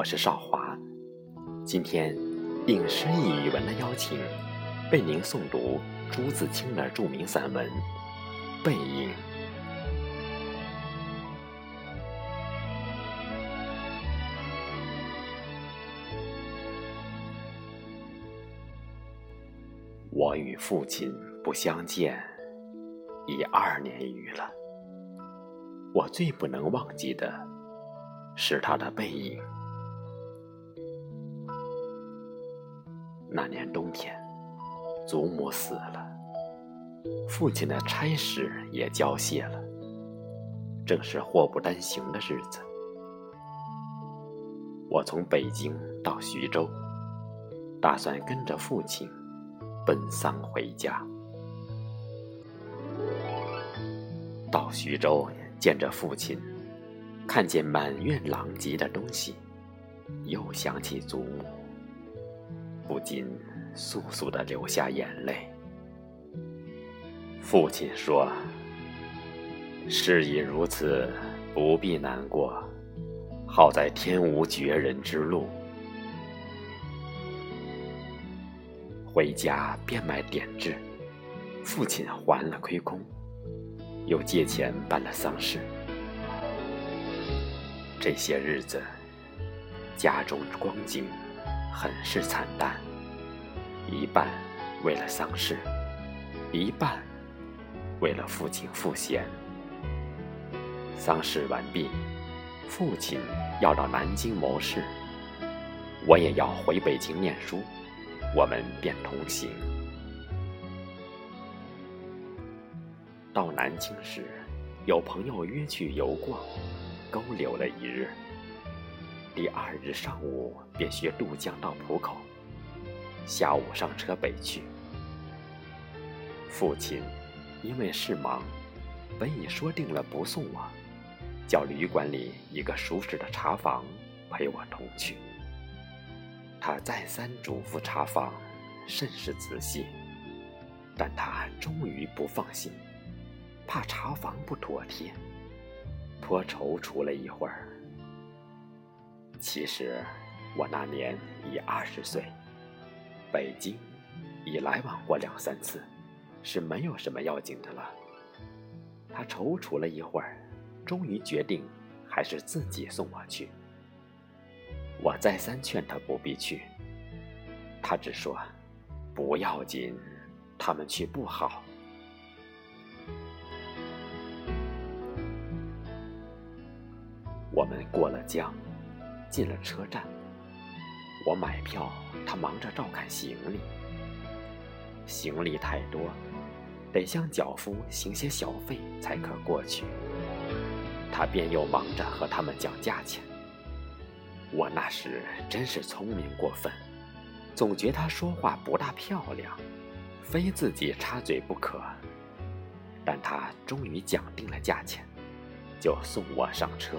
我是少华。今天应诗意语文的邀请，为您诵读朱自清的著名散文《背影》。我与父亲不相见已二年余了，我最不能忘记的是他的背影。那年冬天，祖母死了，父亲的差事也交卸了，正是祸不单行的日子。我从北京到徐州，打算跟着父亲。奔丧回家，到徐州见着父亲，看见满院狼藉的东西，又想起祖母，不禁簌簌的流下眼泪。父亲说：“事已如此，不必难过，好在天无绝人之路。”回家变卖点痣，父亲还了亏空，又借钱办了丧事。这些日子，家中光景很是惨淡，一半为了丧事，一半为了父亲赋闲。丧事完毕，父亲要到南京谋事，我也要回北京念书。我们便同行。到南京时，有朋友约去游逛，勾留了一日。第二日上午便学渡江到浦口，下午上车北去。父亲因为事忙，本已说定了不送我，叫旅馆里一个熟识的茶房陪我同去。他再三嘱咐茶房，甚是仔细，但他终于不放心，怕茶房不妥帖，颇踌躇了一会儿。其实我那年已二十岁，北京已来往过两三次，是没有什么要紧的了。他踌躇了一会儿，终于决定还是自己送我去。我再三劝他不必去，他只说：“不要紧，他们去不好。”我们过了江，进了车站。我买票，他忙着照看行李。行李太多，得向脚夫行些小费才可过去。他便又忙着和他们讲价钱。我那时真是聪明过分，总觉他说话不大漂亮，非自己插嘴不可。但他终于讲定了价钱，就送我上车。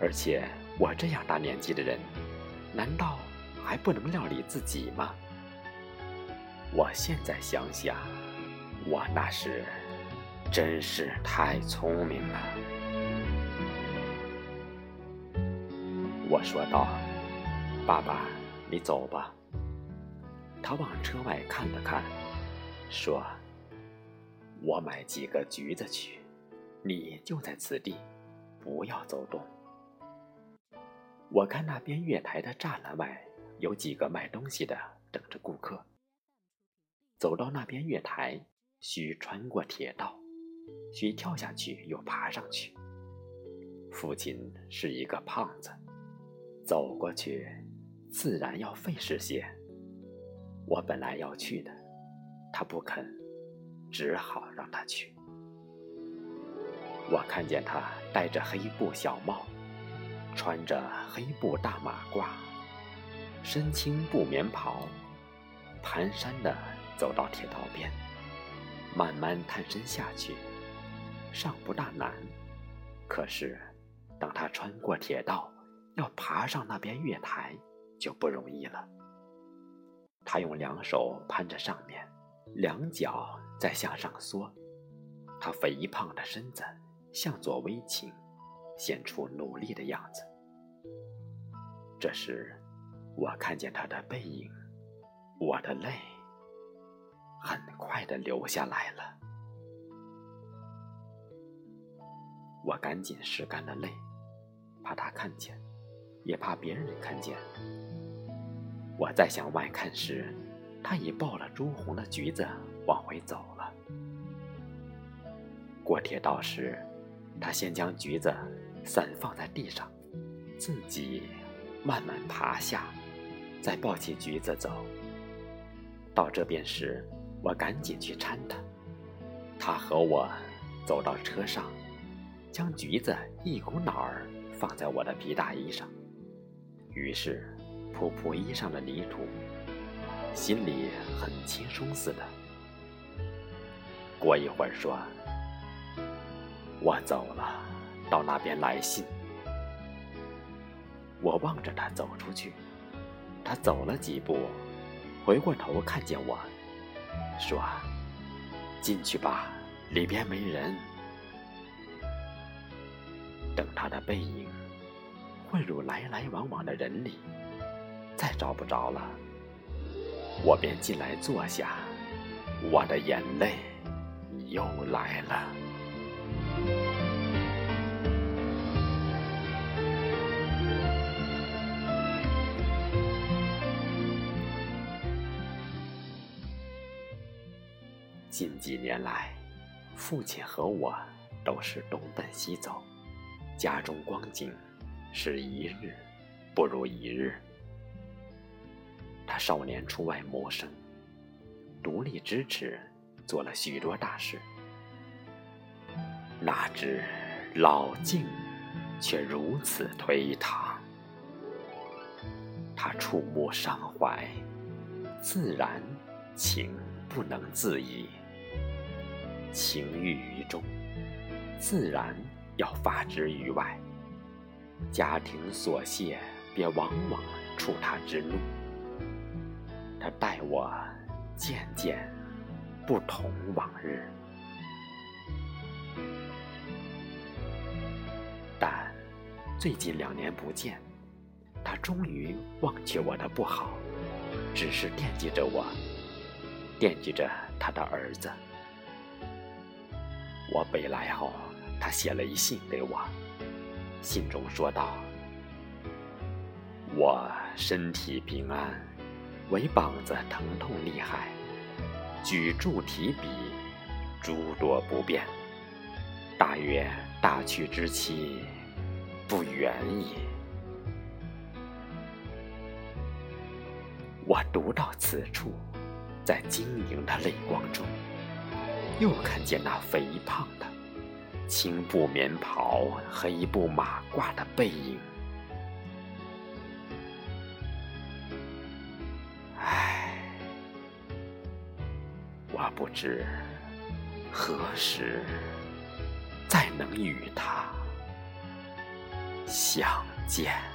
而且我这样大年纪的人，难道还不能料理自己吗？我现在想想，我那时真是太聪明了。我说道：“爸爸，你走吧。”他往车外看了看，说：“我买几个橘子去，你就在此地，不要走动。”我看那边月台的栅栏外有几个卖东西的等着顾客。走到那边月台，需穿过铁道，需跳下去又爬上去。父亲是一个胖子。走过去，自然要费事些。我本来要去的，他不肯，只好让他去。我看见他戴着黑布小帽，穿着黑布大马褂，身青布棉袍，蹒跚地走到铁道边，慢慢探身下去，尚不大难。可是，当他穿过铁道，要爬上那边月台，就不容易了。他用两手攀着上面，两脚在向上缩，他肥胖的身子向左微倾。显出努力的样子。这时，我看见他的背影，我的泪很快的流下来了。我赶紧拭干了泪，怕他看见，也怕别人看见。我再向外看时，他已抱了朱红的橘子往回走了。过铁道时，他先将橘子。伞放在地上，自己慢慢爬下，再抱起橘子走。到这边时，我赶紧去搀他。他和我走到车上，将橘子一股脑儿放在我的皮大衣上，于是扑扑衣上的泥土，心里很轻松似的。过一会儿说：“我走了。”到那边来信，我望着他走出去。他走了几步，回过头看见我，说：“进去吧，里边没人。”等他的背影混入来来往往的人里，再找不着了，我便进来坐下。我的眼泪又来了。近几年来，父亲和我都是东奔西走，家中光景是一日不如一日。他少年出外谋生，独立支持，做了许多大事。哪知老境却如此颓唐，他触目伤怀，自然情不能自已。情郁于中，自然要发之于外。家庭琐屑，便往往触他之怒。他待我渐渐不同往日，但最近两年不见，他终于忘却我的不好，只是惦记着我，惦记着他的儿子。我北来后，他写了一信给我，信中说道：“我身体平安，唯膀子疼痛厉害，举箸提笔诸多不便，大约大去之期不远矣。”我读到此处，在晶莹的泪光中。又看见那肥胖的青布棉袍和、黑布马褂的背影，唉，我不知何时再能与他相见。